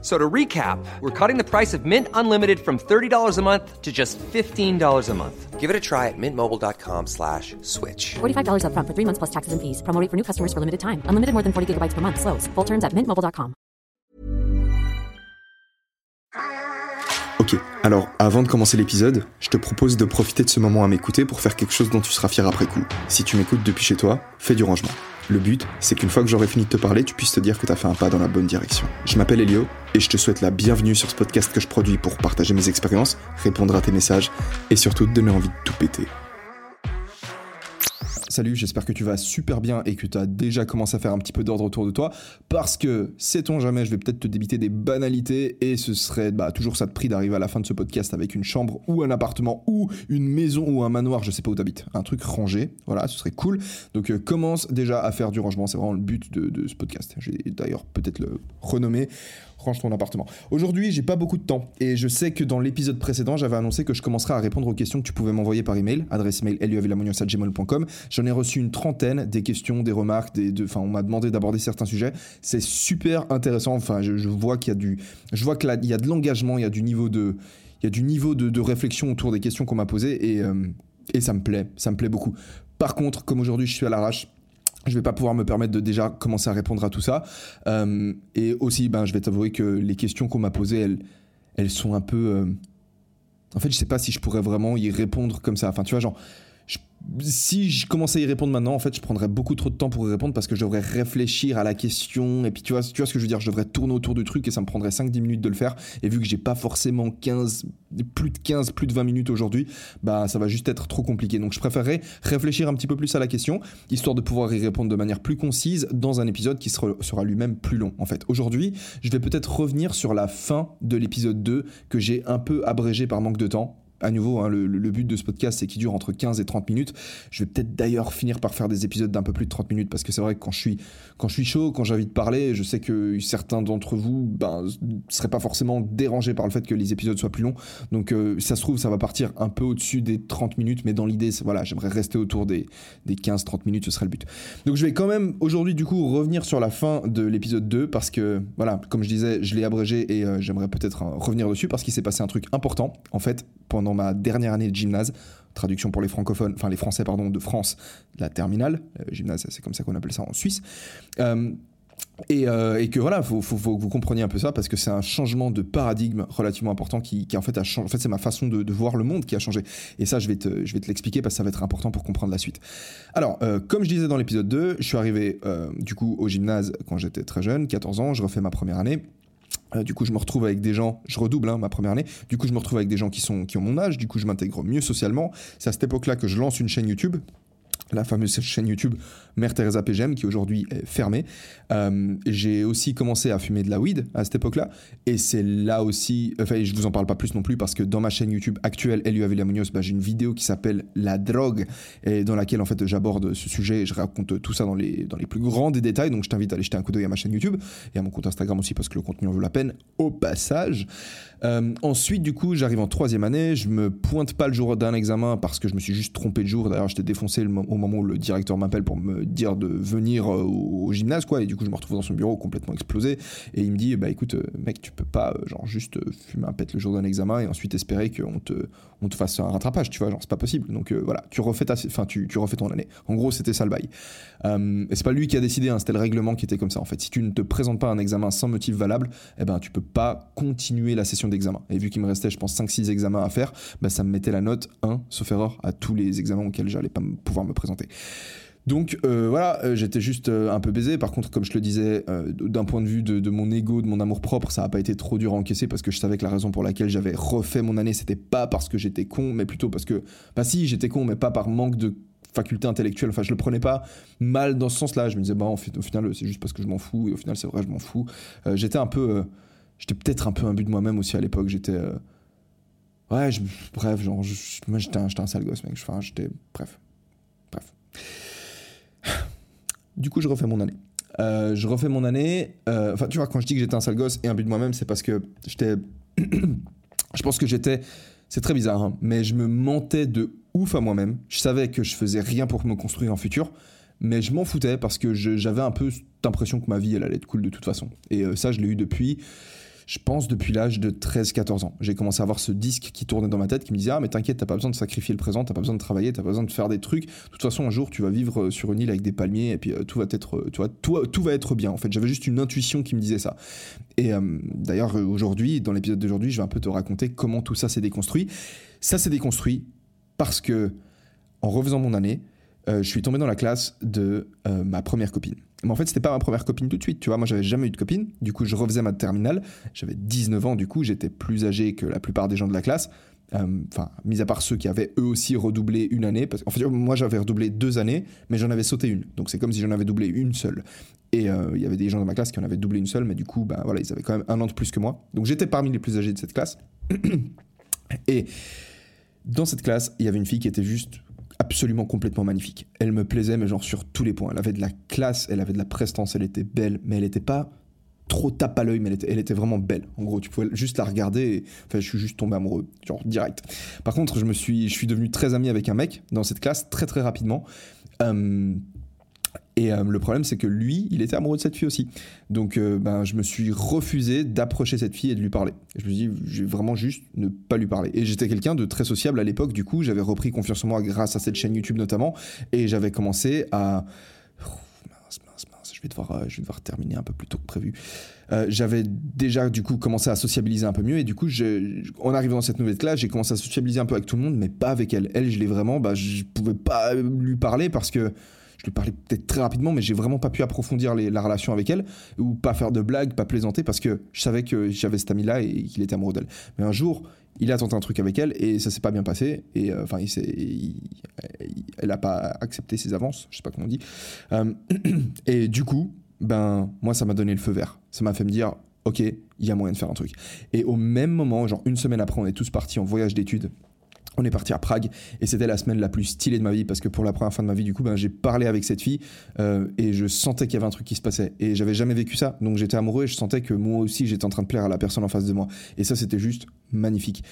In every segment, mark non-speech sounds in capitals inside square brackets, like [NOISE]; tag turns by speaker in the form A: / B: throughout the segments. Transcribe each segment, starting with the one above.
A: So to recap, we're cutting the price of Mint Unlimited from $30 a month to just $15 a month.
B: Give it a try at mintmobile.com slash switch.
C: $45 upfront for three months plus taxes and fees. Promo rate for new customers for limited time. Unlimited more than 40 gigabytes per month. Slows. Full terms at mintmobile.com.
D: Ok, alors avant de commencer l'épisode, je te propose de profiter de ce moment à m'écouter pour faire quelque chose dont tu seras fier après coup. Si tu m'écoutes depuis chez toi, fais du rangement. Le but, c'est qu'une fois que j'aurai fini de te parler, tu puisses te dire que t'as fait un pas dans la bonne direction. Je m'appelle Elio et je te souhaite la bienvenue sur ce podcast que je produis pour partager mes expériences, répondre à tes messages et surtout te donner envie de tout péter. Salut, j'espère que tu vas super bien et que tu as déjà commencé à faire un petit peu d'ordre autour de toi parce que, sait-on jamais, je vais peut-être te débiter des banalités et ce serait bah, toujours ça de prix d'arriver à la fin de ce podcast avec une chambre ou un appartement ou une maison ou un manoir, je sais pas où t'habites, un truc rangé, voilà, ce serait cool. Donc euh, commence déjà à faire du rangement, c'est vraiment le but de, ce podcast. J'ai d'ailleurs peut-être le renommer ton appartement. Aujourd'hui, j'ai pas beaucoup de temps et je sais que dans l'épisode précédent, j'avais annoncé que je commencerais à répondre aux questions que tu pouvais m'envoyer par email, adresse email gmail.com. J'en ai reçu une trentaine, des questions, des remarques, des, de, on m'a demandé d'aborder certains sujets. C'est super intéressant. Enfin, je, vois qu'il y a du, je vois que là, il y a de l'engagement, il y a du niveau de, il y a du niveau de, de réflexion autour des questions qu'on m'a posées et, euh, et ça me plaît, ça me plaît beaucoup. Par contre, comme aujourd'hui, je suis à l'arrache je vais pas pouvoir me permettre de déjà commencer à répondre à tout ça. Euh, et aussi, ben, je vais t'avouer que les questions qu'on m'a posées, elles, elles sont un peu. euh, En fait, je sais pas si je pourrais vraiment y répondre comme ça. Enfin, tu vois, genre. Si je commençais à y répondre maintenant, en fait, je prendrais beaucoup trop de temps pour y répondre parce que je devrais réfléchir à la question. Et puis, tu vois, tu vois ce que je veux dire? Je devrais tourner autour du truc et ça me prendrait 5-10 minutes de le faire. Et vu que j'ai pas forcément 15, plus de 15, plus de 20 minutes aujourd'hui, bah, ça va juste être trop compliqué. Donc, je préférerais réfléchir un petit peu plus à la question, histoire de pouvoir y répondre de manière plus concise dans un épisode qui sera, sera lui-même plus long. En fait, aujourd'hui, je vais peut-être revenir sur la fin de l'épisode 2 que j'ai un peu abrégé par manque de temps. À nouveau, hein, le, but de ce podcast, c'est qu'il dure entre 15 et 30 minutes. Je vais peut-être d'ailleurs finir par faire des épisodes d'un peu plus de 30 minutes parce que c'est vrai que quand je suis, chaud, quand j'ai envie de parler, je sais que certains d'entre vous ben, seraient pas forcément dérangés par le fait que les épisodes soient plus longs. Donc, euh, ça se trouve, ça va partir un peu au-dessus des 30 minutes, mais dans l'idée, voilà, j'aimerais rester autour des, des 15-30 minutes, ce serait le but. Donc, je vais quand même aujourd'hui, du coup, revenir sur la fin de l'épisode 2 parce que, voilà, comme je disais, je l'ai abrégé et euh, j'aimerais peut-être euh, revenir dessus parce qu'il s'est passé un truc important, en fait, pendant ma dernière année de gymnase. Traduction pour les francophones, enfin les français, pardon, de France, la terminale. Euh, gymnase, c'est comme ça qu'on appelle ça en Suisse. Euh, et, euh, et que voilà, faut, faut, que vous compreniez un peu ça parce que c'est un changement de paradigme relativement important qui, en fait a changé. En fait, c'est ma façon de, voir le monde qui a changé. Et ça, je vais te, l'expliquer parce que ça va être important pour comprendre la suite. Alors, comme je disais dans l'épisode 2, je suis arrivé du coup au gymnase quand j'étais très jeune, 14 ans, je refais ma première année. Euh, du coup, je me retrouve avec des gens, je redouble hein, ma première année. Du coup, je me retrouve avec des gens qui, sont, qui ont mon âge. Du coup, je m'intègre mieux socialement. C'est à cette époque-là que je lance une chaîne YouTube. La fameuse chaîne YouTube Mère Teresa PGM qui aujourd'hui est fermée. Euh, j'ai aussi commencé à fumer de la weed à cette époque-là. Et c'est là aussi. Enfin, je vous en parle pas plus non plus parce que dans ma chaîne YouTube actuelle, Elio Avila bah, j'ai une vidéo qui s'appelle La drogue et dans laquelle en fait j'aborde ce sujet et je raconte tout ça dans les, dans les plus grands des détails. Donc je t'invite à aller jeter un coup d'œil à ma chaîne YouTube et à mon compte Instagram aussi parce que le contenu en vaut la peine au passage. Euh, ensuite, du coup, j'arrive en troisième année. Je me pointe pas le jour d'un examen parce que je me suis juste trompé de jour. D'ailleurs, j'étais défoncé au moment où le directeur m'appelle pour me dire de venir euh, au, gymnase, quoi. Et du coup, je me retrouve dans son bureau complètement explosé. Et il me dit, bah écoute, euh, mec, tu peux pas, genre, juste fumer un pet le jour d'un examen et ensuite espérer qu'on te, on te fasse un rattrapage, tu vois. Genre, c'est pas possible. Donc voilà, tu refais ta, enfin, tu, refais ton année. En gros, c'était ça le bail. Et c'est pas lui qui a décidé, hein, c'était le règlement qui était comme ça. En fait, si tu ne te présentes pas un examen sans motif valable, eh ben, tu peux pas continuer la session d'examen. Et vu qu'il me restait, je pense, 5-6 examens à faire, bah, ça me mettait la note 1, sauf erreur, à tous les examens auxquels j'allais pas pouvoir me présenter. Donc euh, voilà, euh, j'étais juste euh, un peu baisé. Par contre, comme je le disais, d'un point de vue de, mon ego, de mon amour propre, ça n'a pas été trop dur à encaisser parce que je savais que la raison pour laquelle j'avais refait mon année, c'était pas parce que j'étais con, mais plutôt parce que, bah si, j'étais con, mais pas par manque de faculté intellectuelle. Enfin, je le prenais pas mal dans ce sens-là. Je me disais, bah, au final, c'est juste parce que je m'en fous. Et au final, c'est vrai, je m'en fous. J'étais un peu. J'étais peut-être un peu un but de moi-même aussi à l'époque. J'étais. euh, ouais, je- bref, genre, je- moi, j'étais un, un sale gosse, mec. Enfin, j'étais. Bref. Bref. [SIGHS] Du coup, je refais mon année. Euh, je refais mon année. euh, Enfin, tu vois, quand je dis que j'étais un sale gosse et un but de moi-même, c'est parce que j'étais. [CLEARS THROAT] je pense que j'étais. C'est très bizarre, hein, mais je me mentais de ouf à moi-même. Je savais que je faisais rien pour me construire un futur, mais je m'en foutais parce que j'avais un peu cette impression que ma vie, elle allait être cool de toute façon. Et ça, je l'ai eu depuis, je pense, depuis l'âge de 13-14 ans. J'ai commencé à avoir ce disque qui tournait dans ma tête qui me disait Ah, mais t'inquiète, t'as pas besoin de sacrifier le présent, t'as pas besoin de travailler, t'as pas besoin de faire des trucs. De toute façon, un jour, tu vas vivre euh, sur une île avec des palmiers et puis euh, tout va être, euh, tout, va être bien. En fait, j'avais juste une intuition qui me disait ça. Et d'ailleurs, aujourd'hui, dans l'épisode d'aujourd'hui, je vais un peu te raconter comment tout ça s'est déconstruit. Ça s'est déconstruit parce que, en refaisant mon année, euh, je suis tombé dans la classe de euh, ma première copine. Mais en fait, c'était pas ma première copine tout de suite, tu vois. Moi, j'avais jamais eu de copine. Du coup, je refaisais ma terminale. J'avais 19 ans, du coup, j'étais plus âgé que la plupart des gens de la classe. Euh, Enfin, mis à part ceux qui avaient eux aussi redoublé une année. Parce... En fait, moi, j'avais redoublé deux années, mais j'en avais sauté une. Donc, c'est comme si j'en avais doublé une seule. Et il y avait des gens de ma classe qui en avaient doublé une seule, mais du coup, bah, voilà, ils avaient quand même un an de plus que moi. Donc, j'étais parmi les plus âgés de cette classe. [CLEARS THROAT] Et dans cette classe, il y avait une fille qui était juste absolument complètement magnifique. Elle me plaisait, mais genre sur tous les points. Elle avait de la classe, elle avait de la prestance, elle était belle, mais elle n'était pas trop tape à l'œil, mais elle était, vraiment belle. En gros, tu pouvais juste la regarder et enfin, je suis juste tombé amoureux, genre direct. Par contre, je me suis, je suis devenu très ami avec un mec dans cette classe très très rapidement. Euh, et euh, le problème, c'est que lui, il était amoureux de cette fille aussi. Donc, euh, ben, je me suis refusé d'approcher cette fille et de lui parler. Je me suis dit, je vais vraiment juste ne pas lui parler. Et j'étais quelqu'un de très sociable à l'époque, du coup, j'avais repris confiance en moi grâce à cette chaîne YouTube notamment. Et j'avais commencé à. Mince, mince, mince, je vais devoir, euh, je vais devoir terminer un peu plus tôt que prévu. J'avais déjà du coup commencé à sociabiliser un peu mieux et du coup en arrivant dans cette nouvelle classe j'ai commencé à sociabiliser un peu avec tout le monde mais pas avec elle elle je l'ai vraiment bah je pouvais pas lui parler parce que je lui parlais peut-être très rapidement mais j'ai vraiment pas pu approfondir la relation avec elle ou pas faire de blagues pas plaisanter parce que je savais que j'avais cet ami là et qu'il était amoureux d'elle mais un jour il a tenté un truc avec elle et ça s'est pas bien passé et euh, enfin elle a pas accepté ses avances je sais pas comment on dit Euh, [CLEARS THROAT] et du coup ben moi ça m'a donné le feu vert. Ça m'a fait me dire ok, il y a moyen de faire un truc. Et au même moment, genre une semaine après, on est tous partis en voyage d'études. On est parti à Prague et c'était la semaine la plus stylée de ma vie parce que pour la première fois de ma vie, du coup, ben, j'ai parlé avec cette fille euh, et je sentais qu'il y avait un truc qui se passait et j'avais jamais vécu ça. Donc j'étais amoureux et je sentais que moi aussi j'étais en train de plaire à la personne en face de moi. Et ça, c'était juste magnifique.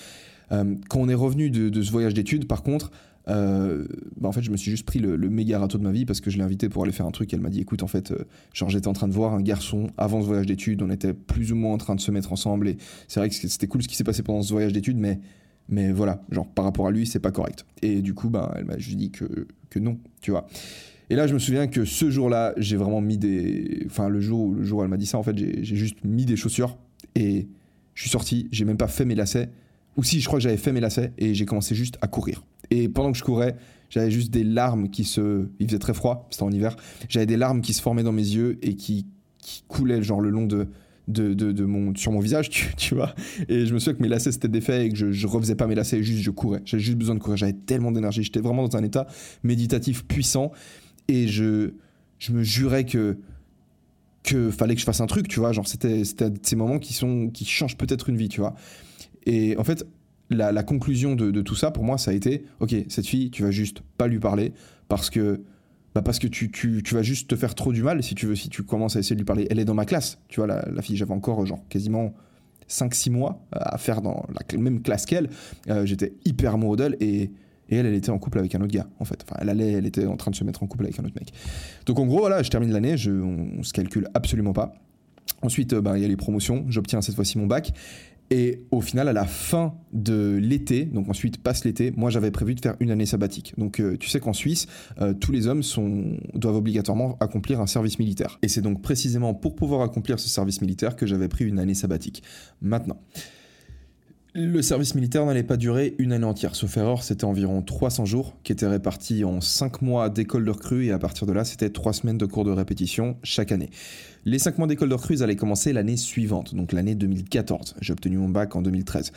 D: Euh, quand on est revenu de, ce voyage d'études, par contre, euh, bah, en fait, je me suis juste pris le, méga râteau de ma vie parce que je l'ai invité pour aller faire un truc. Elle m'a dit, écoute, en fait, euh, genre j'étais en train de voir un garçon avant ce voyage d'études. On était plus ou moins en train de se mettre ensemble et c'est vrai que c'était cool ce qui s'est passé pendant ce voyage d'études, mais mais voilà, genre par rapport à lui, c'est pas correct. Et du coup, bah, elle m'a juste dit que que non, tu vois. Et là, je me souviens que ce jour-là, j'ai vraiment mis des. Enfin, le jour, le jour où elle m'a dit ça, en fait, j'ai j'ai juste mis des chaussures et je suis sorti. J'ai même pas fait mes lacets. Ou si, je crois que j'avais fait mes lacets et j'ai commencé juste à courir. Et pendant que je courais, j'avais juste des larmes qui se. Il faisait très froid, c'était en hiver. J'avais des larmes qui se formaient dans mes yeux et qui, qui coulaient, genre, le long de. De, de, mon, sur mon visage, [LAUGHS] tu, tu vois. Et je me souviens que mes lacets s'étaient défaits et que je, je refaisais pas mes lacets, juste je courais. J'avais juste besoin de courir. J'avais tellement d'énergie. J'étais vraiment dans un état méditatif puissant et je, je me jurais que que fallait que je fasse un truc, tu vois. Genre, c'était c'était ces moments qui, sont, qui changent peut-être une vie, tu vois. Et en fait, la, la conclusion de, de tout ça, pour moi, ça a été ok, cette fille, tu vas juste pas lui parler parce que. Bah parce que tu, tu, tu vas juste te faire trop du mal si tu veux, si tu commences à essayer de lui parler. Elle est dans ma classe, tu vois, la, la fille, j'avais encore genre quasiment 5-6 mois à faire dans la même classe qu'elle. Euh, J'étais hyper amoureux d'elle et, et elle, elle était en couple avec un autre gars, en fait. Enfin, elle allait, elle était en train de se mettre en couple avec un autre mec. Donc en gros, voilà, je termine l'année, on, on se calcule absolument pas. Ensuite, euh, bah, il y a les promotions, j'obtiens cette fois-ci mon bac. Et au final, à la fin de l'été, donc ensuite passe l'été, moi j'avais prévu de faire une année sabbatique. Donc euh, tu sais qu'en Suisse, euh, tous les hommes doivent obligatoirement accomplir un service militaire. Et c'est donc précisément pour pouvoir accomplir ce service militaire que j'avais pris une année sabbatique. Maintenant, le service militaire n'allait pas durer une année entière, sauf erreur, c'était environ 300 jours qui étaient répartis en 5 mois d'école de recrue et à partir de là, c'était 3 semaines de cours de répétition chaque année. Les 5 mois d'école de recrue allaient commencer l'année suivante, donc l'année 2014. J'ai obtenu mon bac en 2013.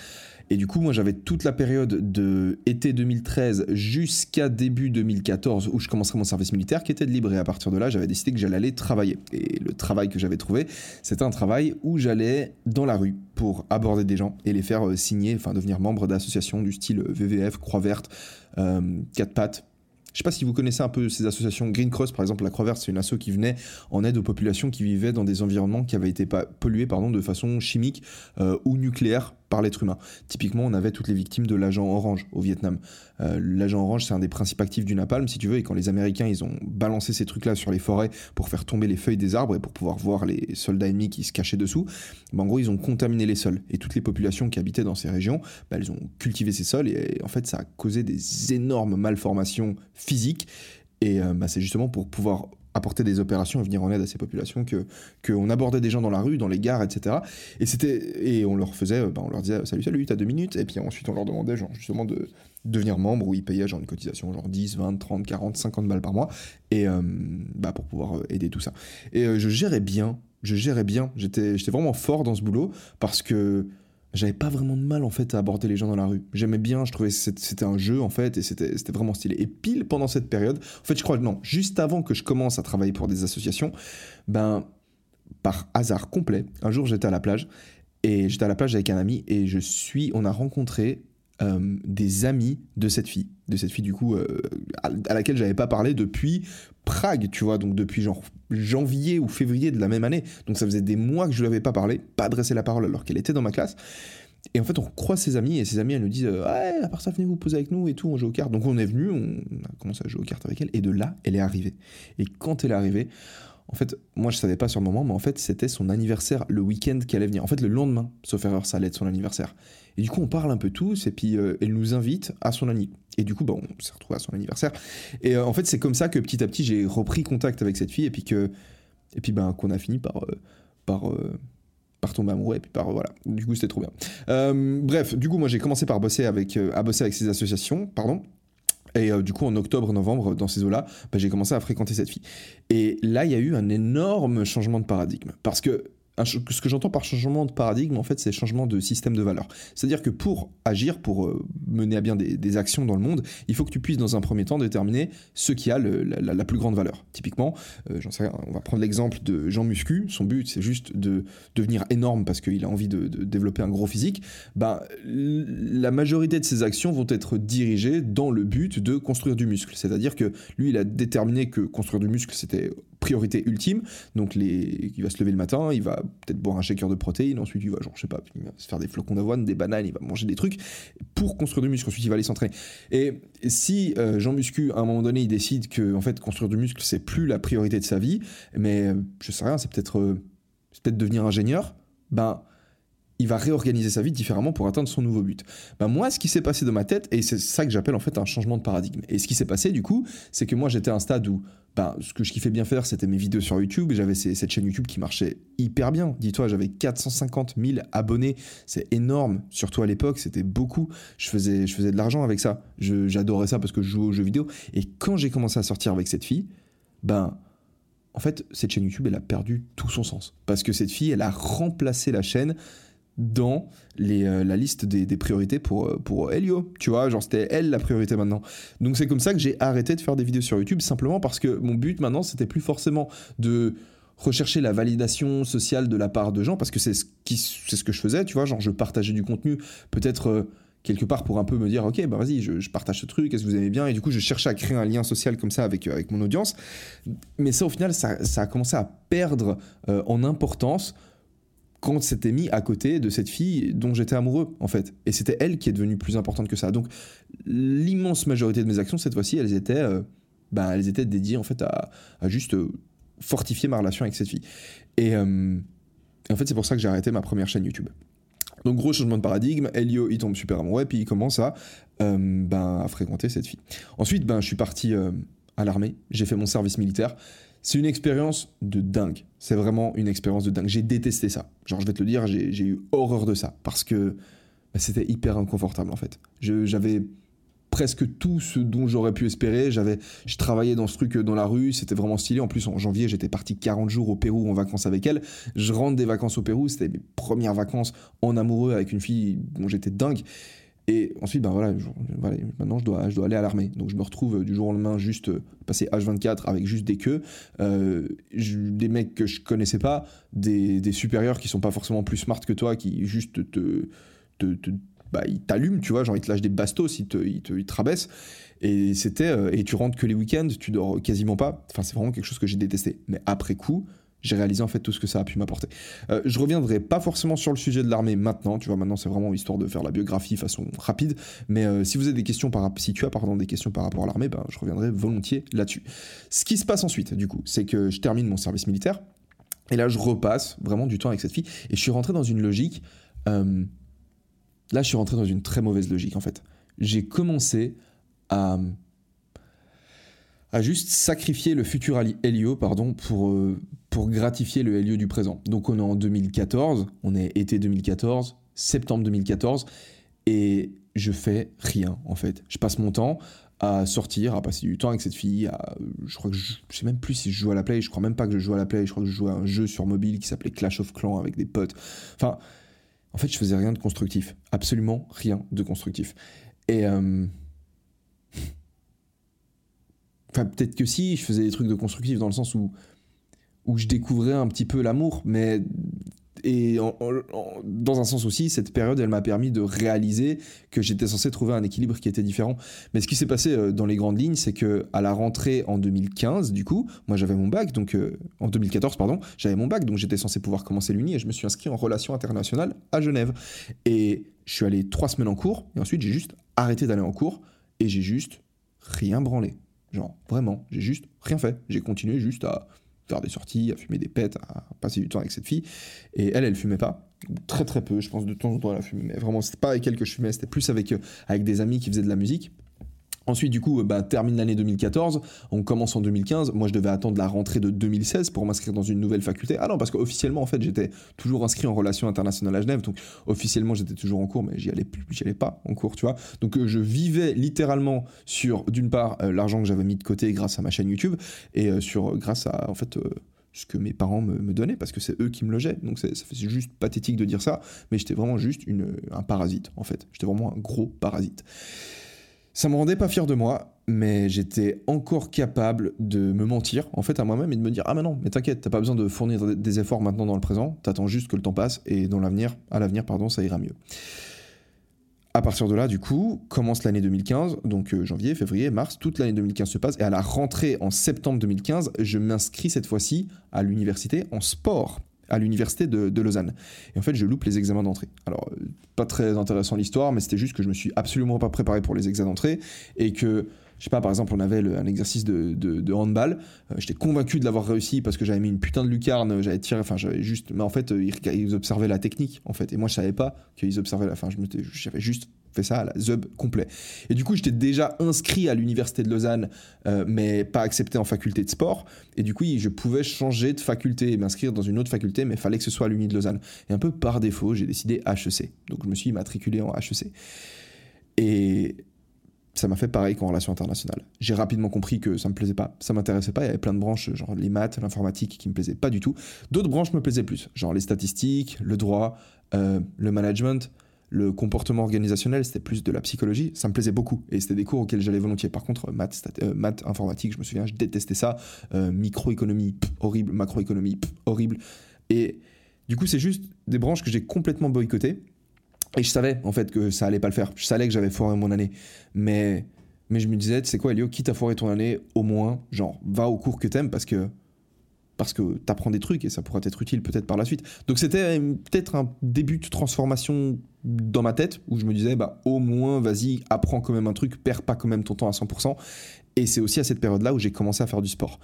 D: Et du coup, moi, j'avais toute la période de été 2013 jusqu'à début 2014 où je commencerai mon service militaire qui était de libre. Et à partir de là, j'avais décidé que j'allais aller travailler. Et le travail que j'avais trouvé, c'était un travail où j'allais dans la rue pour aborder des gens et les faire euh, signer, enfin devenir membre d'associations du style VVF, Croix Verte, euh, Quatre Pattes. Je Je sais pas si vous connaissez un peu ces associations. Green Cross, par exemple, la Croix Verte, c'est une asso qui venait en aide aux populations qui vivaient dans des environnements qui avaient été pollués pardon, de façon chimique euh, ou nucléaire par l'être humain. Typiquement, on avait toutes les victimes de l'agent orange au Vietnam. Euh, l'agent orange, c'est un des principes actifs du napalm, si tu veux, et quand les Américains, ils ont balancé ces trucs-là sur les forêts pour faire tomber les feuilles des arbres et pour pouvoir voir les soldats ennemis qui se cachaient dessous, ben, en gros, ils ont contaminé les sols. Et toutes les populations qui habitaient dans ces régions, ben, elles ont cultivé ces sols, et en fait, ça a causé des énormes malformations physiques. Et ben, c'est justement pour pouvoir apporter des opérations et venir en aide à ces populations que qu'on abordait des gens dans la rue, dans les gares, etc. Et c'était et on leur faisait, bah, on leur disait salut salut, t'as deux minutes, et puis ensuite on leur demandait genre justement de devenir membre où ils payaient genre une cotisation genre 10, 20, 30, 40, 50 balles par mois et euh, bah, pour pouvoir euh, aider tout ça. Et euh, je gérais bien, je gérais bien, j'étais j'étais vraiment fort dans ce boulot parce que j'avais pas vraiment de mal en fait à aborder les gens dans la rue. J'aimais bien, je trouvais que c'était un jeu en fait et c'était vraiment stylé. Et pile pendant cette période, en fait je crois non, juste avant que je commence à travailler pour des associations, ben par hasard complet, un jour j'étais à la plage et j'étais à la plage avec un ami et je suis, on a rencontré euh, des amis de cette fille, de cette fille du coup euh, à, laquelle j'avais pas parlé depuis Prague, tu vois, donc depuis genre janvier ou février de la même année. Donc ça faisait des mois que je lui avais pas parlé, pas adressé la parole alors qu'elle était dans ma classe. Et en fait, on croise ses amis et ses amis, elles nous disent Ouais, à part ça, venez vous poser avec nous et tout, on joue aux cartes. Donc on est venu, on a commencé à jouer aux cartes avec elle, et de là, elle est arrivée. Et quand elle est arrivée, en fait, moi je savais pas sur le moment, mais en fait, c'était son anniversaire le week-end qui allait venir. En fait, le lendemain, sauf erreur, ça allait être son anniversaire. Et du coup, on parle un peu tous, et puis euh, elle nous invite à son anniversaire. Et du coup, on s'est retrouvé à son anniversaire. Et euh, en fait, c'est comme ça que petit à petit, j'ai repris contact avec cette fille, et puis que, et puis ben, qu'on a fini par, euh, par, par tomber amoureux, et puis par voilà. Du coup, c'était trop bien. bref, du coup, moi, j'ai commencé par bosser avec, à bosser avec ces associations, pardon. Et du coup, en octobre, novembre, dans ces eaux-là, bah, j'ai commencé à fréquenter cette fille. Et là, il y a eu un énorme changement de paradigme. Parce que ce que j'entends par changement de paradigme, en fait, c'est changement de système de valeur. C'est-à-dire que pour agir, pour euh, mener à bien des, actions dans le monde, il faut que tu puisses dans un premier temps déterminer ce qui a la, plus grande valeur. Typiquement, euh, on va prendre l'exemple de Jean Muscu. Son but, c'est juste de devenir énorme parce qu'il a envie de, développer un gros physique. Ben, la majorité de ses actions vont être dirigées dans le but de construire du muscle. C'est-à-dire que lui, il a déterminé que construire du muscle, c'était priorité ultime. Donc, les, il va se lever le matin, il va peut-être boire un shaker de protéines, ensuite il va, genre, je sais pas, se faire des flocons d'avoine, des bananes, il va manger des trucs pour construire du muscle. Ensuite, il va aller s'entraîner. Et si euh, Jean Muscu, à un moment donné, il décide que, en fait, construire du muscle, c'est plus la priorité de sa vie, mais euh, je sais rien, c'est peut-être euh, peut-être devenir ingénieur, ben il va réorganiser sa vie différemment pour atteindre son nouveau but. Ben moi, ce qui s'est passé dans ma tête, et c'est ça que j'appelle en fait un changement de paradigme. Et ce qui s'est passé du coup, c'est que moi j'étais à un stade où ce que je kiffais bien faire, c'était mes vidéos sur YouTube, j'avais cette chaîne YouTube qui marchait hyper bien. Dis-toi, j'avais 450 000 abonnés, c'est énorme, surtout à l'époque, c'était beaucoup. Je faisais, je faisais de l'argent avec ça, j'adorais ça parce que je jouais aux jeux vidéo. Et quand j'ai commencé à sortir avec cette fille, ben en fait, cette chaîne YouTube, elle a perdu tout son sens. Parce que cette fille, elle a remplacé la chaîne dans euh, la liste des, priorités pour, euh, pour Helio. Tu vois, genre c'était elle la priorité maintenant. Donc c'est comme ça que j'ai arrêté de faire des vidéos sur YouTube, simplement parce que mon but maintenant, c'était plus forcément de rechercher la validation sociale de la part de gens, parce que c'est ce, ce que je faisais, tu vois, genre je partageais du contenu, peut-être... Euh, quelque part pour un peu me dire ok bah vas-y je, partage ce truc est-ce que vous aimez bien? Et du coup je cherchais à créer un lien social comme ça avec, avec mon audience mais ça au final ça a commencé à perdre en importance quand c'était mis à côté de cette fille dont j'étais amoureux, en fait. Et c'était elle qui est devenue plus importante que ça. Donc, l'immense majorité de mes actions, cette fois-ci, elles étaient, euh, bah, elles étaient dédiées, en fait, à, juste euh, fortifier ma relation avec cette fille. Euh, et, en fait, c'est pour ça que j'ai arrêté ma première chaîne YouTube. Donc, gros changement de paradigme, Elio, il tombe super amoureux, puis il commence à, ben, à fréquenter cette fille. Ensuite, ben, je suis parti à l'armée, j'ai fait mon service militaire. C'est une expérience de dingue. C'est vraiment une expérience de dingue. J'ai détesté ça. Genre, je vais te le dire, j'ai eu horreur de ça parce que bah, c'était hyper inconfortable en fait. J'avais presque tout ce dont j'aurais pu espérer. J'avais, je travaillais dans ce truc dans la rue, c'était vraiment stylé. En plus, en janvier, j'étais parti 40 jours au Pérou en vacances avec elle. Je rentre des vacances au Pérou, c'était mes premières vacances en amoureux avec une fille dont j'étais dingue. Et ensuite, ben voilà, maintenant je dois, je dois aller à l'armée. Donc je me retrouve euh, du jour au lendemain juste euh, passer H24 avec juste des queues, euh, des mecs que je connaissais pas, des, des, supérieurs qui sont pas forcément plus smart que toi, qui juste te, te, te bah, ils t'allument, tu vois, genre ils te lâchent des bastos, ils te, ils te, ils te rabaissent. Et c'était, et tu rentres que les week-ends, tu dors quasiment pas. Enfin, c'est vraiment quelque chose que j'ai détesté. Mais après coup, j'ai réalisé en fait tout ce que ça a pu m'apporter. Euh, je reviendrai pas forcément sur le sujet de l'armée maintenant, tu vois, maintenant c'est vraiment histoire de faire la biographie façon rapide, mais euh, si vous avez des questions par si tu as pardon des questions par rapport à l'armée, ben, je reviendrai volontiers là-dessus. Ce qui se passe ensuite, du coup, c'est que je termine mon service militaire, et là je repasse vraiment du temps avec cette fille, et je suis rentré dans une logique, euh, là je suis rentré dans une très mauvaise logique en fait. J'ai commencé à à juste sacrifier le futur Helio pardon, pour, euh, pour gratifier le Helio du présent. Donc on est en 2014, on est été 2014, septembre 2014, et je fais rien en fait. Je passe mon temps à sortir, à passer du temps avec cette fille. Je crois que je, je, sais même plus si je joue à la play. Je crois même pas que je joue à la play. Je crois que je jouais à un jeu sur mobile qui s'appelait Clash of Clans avec des potes. Enfin, en fait, je faisais rien de constructif. Absolument rien de constructif. Et euh, [LAUGHS] Enfin, peut-être que si, je faisais des trucs de constructif dans le sens où, où je découvrais un petit peu l'amour, mais. Et dans un sens aussi, cette période, elle m'a permis de réaliser que j'étais censé trouver un équilibre qui était différent. Mais ce qui s'est passé euh, dans les grandes lignes, c'est que à la rentrée en 2015, du coup, moi j'avais mon bac, donc euh, en 2014, pardon, j'avais mon bac, donc j'étais censé pouvoir commencer l'uni et je me suis inscrit en relations internationales à Genève. Et je suis allé trois semaines en cours et ensuite j'ai juste arrêté d'aller en cours et j'ai juste rien branlé. Genre, vraiment, j'ai juste rien fait. J'ai continué juste à faire des sorties, à fumer des pets, à passer du temps avec cette fille. Et elle, elle fumait pas. Très très peu, je pense de temps en temps elle a fumé. Mais vraiment, c'était pas avec elle que je fumais, c'était plus avec, euh, avec des amis qui faisaient de la musique. Ensuite, du coup, bah, termine l'année 2014, on commence en 2015. Moi, je devais attendre la rentrée de 2016 pour m'inscrire dans une nouvelle faculté. Ah non, parce qu'officiellement, en fait, j'étais toujours inscrit en relations internationales à Genève. Donc, officiellement, j'étais toujours en cours, mais j'y allais j'y allais pas en cours, tu vois. Donc, euh, je vivais littéralement sur, d'une part, euh, l'argent que j'avais mis de côté grâce à ma chaîne YouTube et euh, sur, grâce à, en fait, ce que mes parents me, donnaient parce que c'est eux qui me logeaient. Donc, ça fait juste pathétique de dire ça, mais j'étais vraiment juste un parasite, en fait. J'étais vraiment un gros parasite. Ça me rendait pas fier de moi, mais j'étais encore capable de me mentir en fait à moi-même et de me dire ah mais non mais t'inquiète t'as pas besoin de fournir des efforts maintenant dans le présent. T'attends juste que le temps passe et dans l'avenir à l'avenir pardon ça ira mieux. À partir de là du coup commence l'année 2015 donc euh, janvier février mars toute l'année 2015 se passe et à la rentrée en septembre 2015 je m'inscris cette fois-ci à l'université en sport à l'université de, Lausanne. Et en fait, je loupe les examens d'entrée. Alors, pas très intéressant l'histoire, mais c'était juste que je me suis absolument pas préparé pour les examens d'entrée et que je sais pas, par exemple, on avait un exercice de, handball. Euh, J'étais convaincu de l'avoir réussi parce que j'avais mis une putain de lucarne, j'avais tiré, enfin, j'avais juste. Mais en fait, ils, ils, observaient la technique, en fait. Et moi, je savais pas qu'ils observaient la. Enfin, j'avais juste fait ça à la zub complet. Et du coup, j'étais déjà inscrit à l'université de Lausanne, euh, mais pas accepté en faculté de sport. Et du coup, je pouvais changer de faculté m'inscrire dans une autre faculté, mais il fallait que ce soit à l'Uni de Lausanne. Et un peu par défaut, j'ai décidé HEC. Donc, je me suis matriculé en HEC. Et ça m'a fait pareil qu'en relations internationales. J'ai rapidement compris que ça me plaisait pas, ça m'intéressait pas, il y avait plein de branches, genre les maths, l'informatique qui me plaisaient pas du tout. D'autres branches me plaisaient plus, genre les statistiques, le droit, euh, le management, le comportement organisationnel, c'était plus de la psychologie, ça me plaisait beaucoup et c'était des cours auxquels j'allais volontiers. Par contre, maths, euh, maths, informatique, je me souviens, je détestais ça. Euh, microéconomie, horrible, macroéconomie, horrible. Et du coup, c'est juste des branches que j'ai complètement boycottées et je savais en fait que ça allait pas le faire. Je savais que j'avais foiré mon année. Mais, mais je me disais, tu sais quoi, Elio, quitte à foirer ton année, au moins, genre, va au cours que t'aimes parce que parce que t'apprends des trucs et ça pourrait être utile peut-être par la suite. Donc c'était peut-être un début de transformation dans ma tête où je me disais, bah au moins, vas-y, apprends quand même un truc, perds pas quand même ton temps à 100%. Et c'est aussi à cette période-là où j'ai commencé à faire du sport.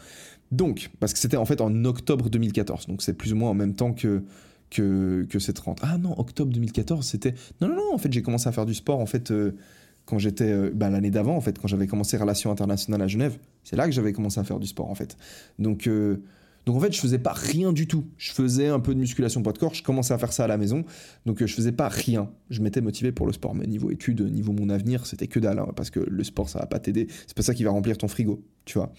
D: Donc, parce que c'était en fait en octobre 2014, donc c'est plus ou moins en même temps que que, que cette rentrée. Ah non, octobre 2014, c'était. Non, non, non, en fait, j'ai commencé à faire du sport, en fait, euh, quand j'étais. Euh, bah, l'année d'avant, en fait, quand j'avais commencé Relations internationales à Genève. C'est là que j'avais commencé à faire du sport, en fait. Donc. Euh, donc en fait, je faisais pas rien du tout. Je faisais un peu de musculation poids de corps, je commençais à faire ça à la maison. Donc je faisais pas rien. Je m'étais motivé pour le sport, mais niveau études, niveau mon avenir, c'était que dalle, hein, parce que le sport, ça va pas t'aider. C'est pas ça qui va remplir ton frigo, tu vois.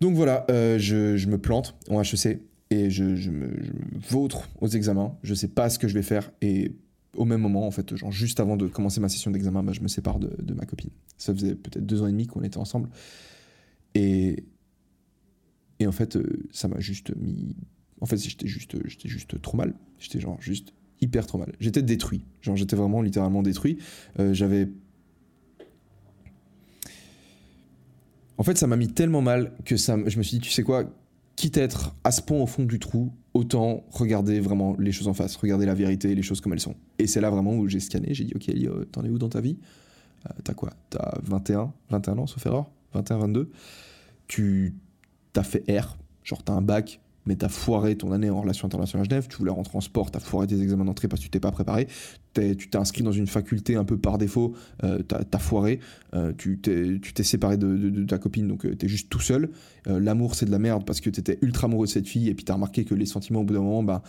D: Donc voilà, euh, je, me plante en HEC et je, je, me, je, me, vautre aux examens. Je sais pas ce que je vais faire et au même moment, en fait, genre juste avant de commencer ma session d'examen, bah, je me sépare de, ma copine. Ça faisait peut-être deux ans et demi qu'on était ensemble. Et, et en fait, ça m'a juste mis. En fait, j'étais juste, j'étais juste trop mal. J'étais genre juste, hyper trop mal. J'étais détruit. Genre, j'étais vraiment littéralement détruit. Euh, J'avais. En fait, ça m'a mis tellement mal que ça, je me suis dit, tu sais quoi, quitte à être à ce point au fond du trou, autant regarder vraiment les choses en face, regarder la vérité, les choses comme elles sont. Et c'est là vraiment où j'ai scanné, j'ai dit, ok, Ellie, euh, t'en es où dans ta vie? Euh, T'as quoi? T'as 21, 21 ans, sauf erreur? 21, 22 Tu t'as fait R, genre t'as un bac, mais t'as foiré ton année en relations internationales à Genève, tu voulais rentrer en sport, t'as foiré tes examens d'entrée parce que tu t'es pas préparé, tu t'es inscrit dans une faculté un peu par défaut, euh, t'as foiré, euh, tu t'es séparé de, ta copine, donc euh, t'es juste tout seul. L'amour c'est de la merde parce que t'étais ultra amoureux de cette fille et puis t'as remarqué que les sentiments au bout d'un moment, bah,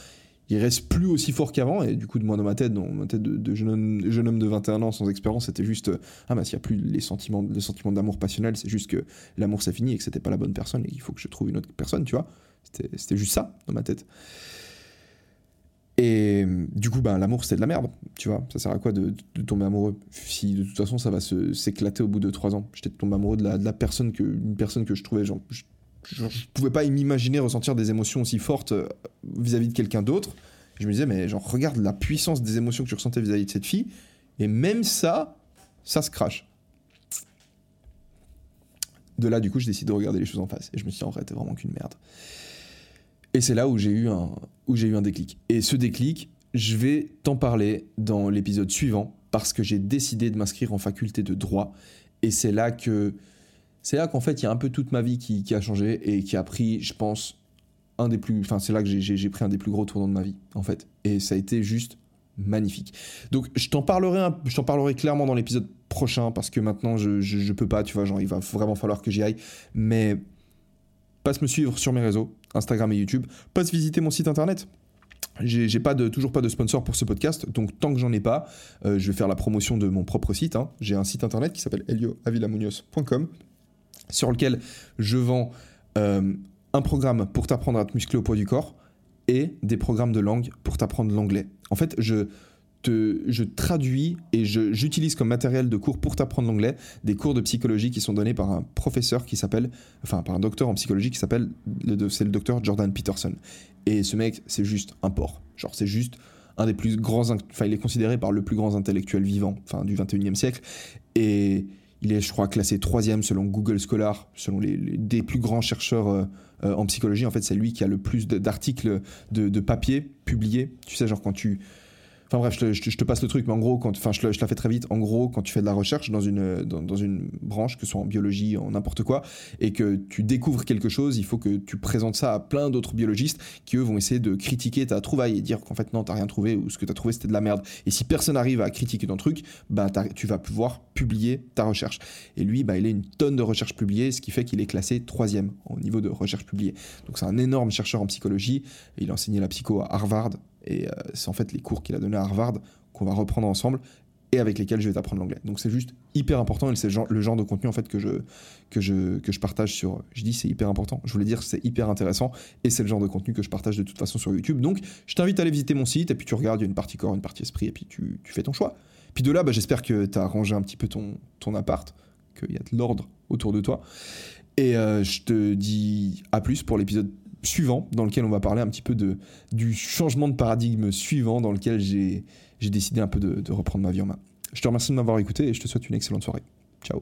D: ils restent plus aussi forts qu'avant et du coup de moi dans ma tête, dans ma tête de, jeune, homme, jeune homme de 21 ans sans expérience, c'était juste euh, ah bah s'il y a plus les sentiments, les sentiments d'amour passionnel, c'est juste que l'amour c'est fini et que c'était pas la bonne personne et qu'il faut que je trouve une autre personne, tu vois. C'était juste ça dans ma tête. Et du coup, ben, l'amour, c'est de la merde, tu vois. Ça sert à quoi de, tomber amoureux si de toute façon ça va s'éclater au bout de trois ans? J'étais tombé amoureux de la, de la personne que une personne que je trouvais genre je- je pouvais pas m'imaginer ressentir des émotions aussi fortes euh, vis-à-vis de quelqu'un d'autre. Je me disais mais genre regarde la puissance des émotions que tu ressentais vis-à-vis de cette fille et même ça, ça se crache. De là, du coup, je décide de regarder les choses en face et je me suis dit en vrai, t'es vraiment qu'une merde. Et c'est là où j'ai eu un eu un déclic. Et ce déclic, je vais t'en parler dans l'épisode suivant parce que j'ai décidé de m'inscrire en faculté de droit et c'est là que c'est là qu'en fait il y a un peu toute ma vie qui, a changé et qui a pris, je pense, un des plus, enfin c'est là que j'ai- pris un des plus gros tournants de ma vie en fait. Et ça a été juste magnifique. Donc je t'en parlerai, parlerai clairement dans l'épisode prochain parce que maintenant je, je, je peux pas, tu vois, genre il va vraiment falloir que j'y aille. Mais passe me suivre sur mes réseaux, Instagram et YouTube. Passe visiter mon site internet. J'ai pas toujours pas de sponsor pour ce podcast, donc tant que j'en ai pas, euh, je vais faire la promotion de mon propre site. hein. J'ai un site internet qui s'appelle helioavilamunoz.com sur lequel je vends euh, un programme pour t'apprendre à te muscler au poids du corps et des programmes de langue pour t'apprendre l'anglais. En fait, je, te, je traduis et j'utilise comme matériel de cours pour t'apprendre l'anglais des cours de psychologie qui sont donnés par un professeur qui s'appelle, enfin par un docteur en psychologie qui s'appelle, le- c'est le docteur Jordan Peterson. Et ce mec, c'est juste un porc. Genre, c'est juste un des plus grands, in- enfin il est considéré par le plus grand intellectuel vivant, enfin du 21e siècle. Et il est, je crois, classé troisième selon Google Scholar, selon les, des plus grands chercheurs euh, euh, en psychologie. En fait, c'est lui qui a le plus d'articles de, de papier publiés. Tu sais, genre quand tu... Enfin bref, je te, passe le truc, mais en gros, quand, enfin, je, la fais très vite. En gros, quand tu fais de la recherche dans une, dans, une branche, que ce soit en biologie, en n'importe quoi, et que tu découvres quelque chose, il faut que tu présentes ça à plein d'autres biologistes qui, eux, vont essayer de critiquer ta trouvaille et dire qu'en fait, non, t'as rien trouvé, ou ce que t'as trouvé, c'était de la merde. Et si personne arrive à critiquer ton truc, bah, tu vas pouvoir publier ta recherche. Et lui, bah, il a une tonne de recherches publiées, ce qui fait qu'il est classé troisième au niveau de recherche publiée. Donc c'est un énorme chercheur en psychologie. Il a enseigné la psycho à Harvard. Et euh, c'est en fait les cours qu'il a donnés à Harvard qu'on va reprendre ensemble et avec lesquels je vais t'apprendre l'anglais. Donc c'est juste hyper important et c'est le genre, de contenu en fait que je, que je, que je partage sur... Je dis c'est hyper important, je voulais dire c'est hyper intéressant et c'est le genre de contenu que je partage de toute façon sur YouTube. Donc je t'invite à aller visiter mon site et puis tu regardes, il y a une partie corps, une partie esprit et puis tu, tu fais ton choix. Puis de là, bah, j'espère que tu as rangé un petit peu ton, ton appart, qu'il y a de l'ordre autour de toi. Et euh, je te dis à plus pour l'épisode suivant, dans lequel on va parler un petit peu de, du changement de paradigme suivant, dans lequel j'ai décidé un peu de, reprendre ma vie en main. Je te remercie de m'avoir écouté et je te souhaite une excellente soirée. Ciao.